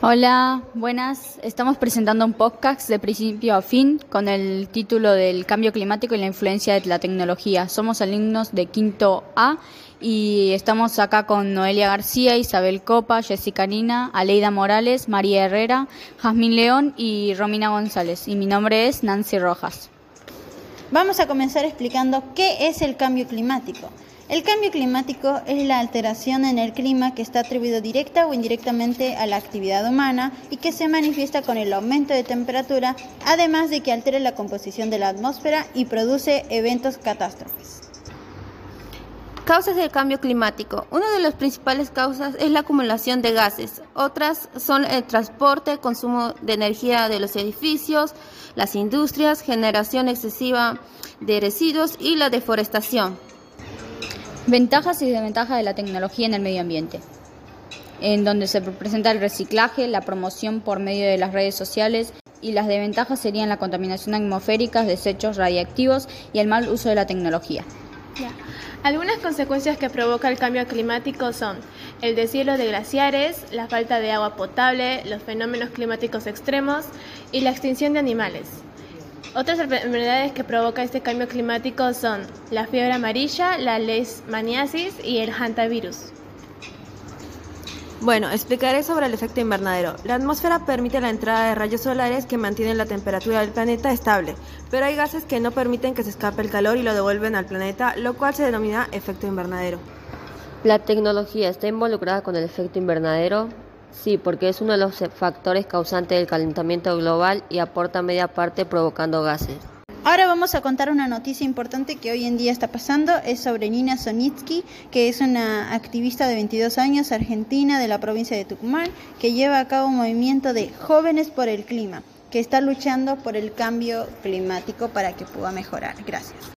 Hola, buenas. Estamos presentando un podcast de principio a fin con el título del cambio climático y la influencia de la tecnología. Somos alumnos de quinto A y estamos acá con Noelia García, Isabel Copa, Jessica Nina, Aleida Morales, María Herrera, Jazmín León y Romina González. Y mi nombre es Nancy Rojas. Vamos a comenzar explicando qué es el cambio climático. El cambio climático es la alteración en el clima que está atribuido directa o indirectamente a la actividad humana y que se manifiesta con el aumento de temperatura, además de que altera la composición de la atmósfera y produce eventos catástrofes. Causas del cambio climático. Una de las principales causas es la acumulación de gases. Otras son el transporte, consumo de energía de los edificios, las industrias, generación excesiva de residuos y la deforestación. Ventajas y desventajas de la tecnología en el medio ambiente, en donde se presenta el reciclaje, la promoción por medio de las redes sociales y las desventajas serían la contaminación atmosférica, desechos radiactivos y el mal uso de la tecnología. Algunas consecuencias que provoca el cambio climático son el deshielo de glaciares, la falta de agua potable, los fenómenos climáticos extremos y la extinción de animales. Otras enfermedades que provoca este cambio climático son la fiebre amarilla, la leishmaniasis y el hantavirus. Bueno, explicaré sobre el efecto invernadero. La atmósfera permite la entrada de rayos solares que mantienen la temperatura del planeta estable, pero hay gases que no permiten que se escape el calor y lo devuelven al planeta, lo cual se denomina efecto invernadero. ¿La tecnología está involucrada con el efecto invernadero? Sí, porque es uno de los factores causantes del calentamiento global y aporta media parte provocando gases. Ahora vamos a contar una noticia importante que hoy en día está pasando. Es sobre Nina Sonitsky, que es una activista de 22 años, argentina, de la provincia de Tucumán, que lleva a cabo un movimiento de jóvenes por el clima, que está luchando por el cambio climático para que pueda mejorar. Gracias.